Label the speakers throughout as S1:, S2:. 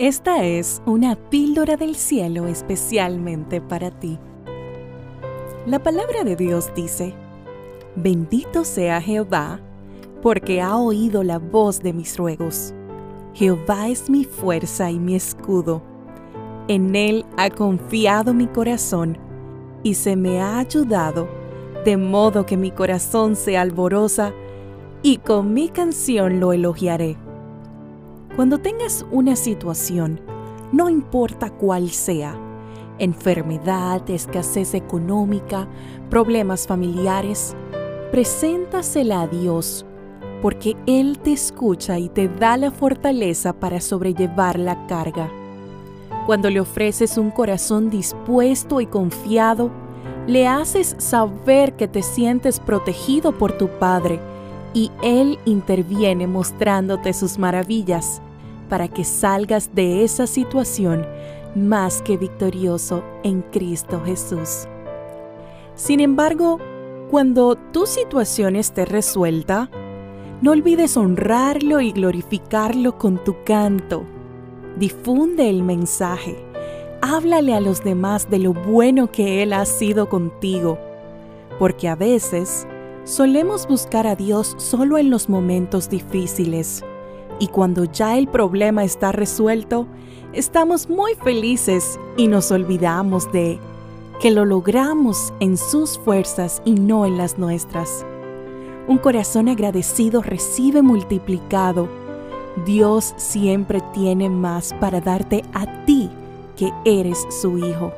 S1: Esta es una píldora del cielo especialmente para ti. La palabra de Dios dice, Bendito sea Jehová, porque ha oído la voz de mis ruegos. Jehová es mi fuerza y mi escudo. En él ha confiado mi corazón y se me ha ayudado, de modo que mi corazón se alboroza y con mi canción lo elogiaré. Cuando tengas una situación, no importa cuál sea, enfermedad, escasez económica, problemas familiares, preséntasela a Dios, porque Él te escucha y te da la fortaleza para sobrellevar la carga. Cuando le ofreces un corazón dispuesto y confiado, le haces saber que te sientes protegido por tu Padre y Él interviene mostrándote sus maravillas para que salgas de esa situación más que victorioso en Cristo Jesús. Sin embargo, cuando tu situación esté resuelta, no olvides honrarlo y glorificarlo con tu canto. Difunde el mensaje. Háblale a los demás de lo bueno que Él ha sido contigo, porque a veces solemos buscar a Dios solo en los momentos difíciles y cuando ya el problema está resuelto, estamos muy felices y nos olvidamos de que lo logramos en sus fuerzas y no en las nuestras. Un corazón agradecido recibe multiplicado. Dios siempre tiene más para darte a ti que eres su hijo.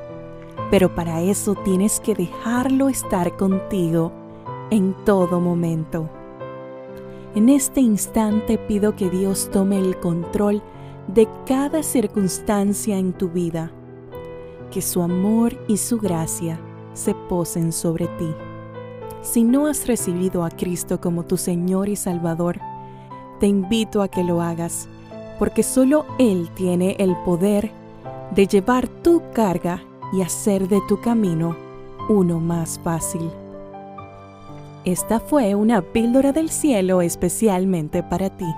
S1: Pero para eso tienes que dejarlo estar contigo en todo momento. En este instante pido que Dios tome el control de cada circunstancia en tu vida, que su amor y su gracia se posen sobre ti. Si no has recibido a Cristo como tu Señor y Salvador, te invito a que lo hagas, porque solo Él tiene el poder de llevar tu carga y hacer de tu camino uno más fácil. Esta fue una píldora del cielo especialmente para ti.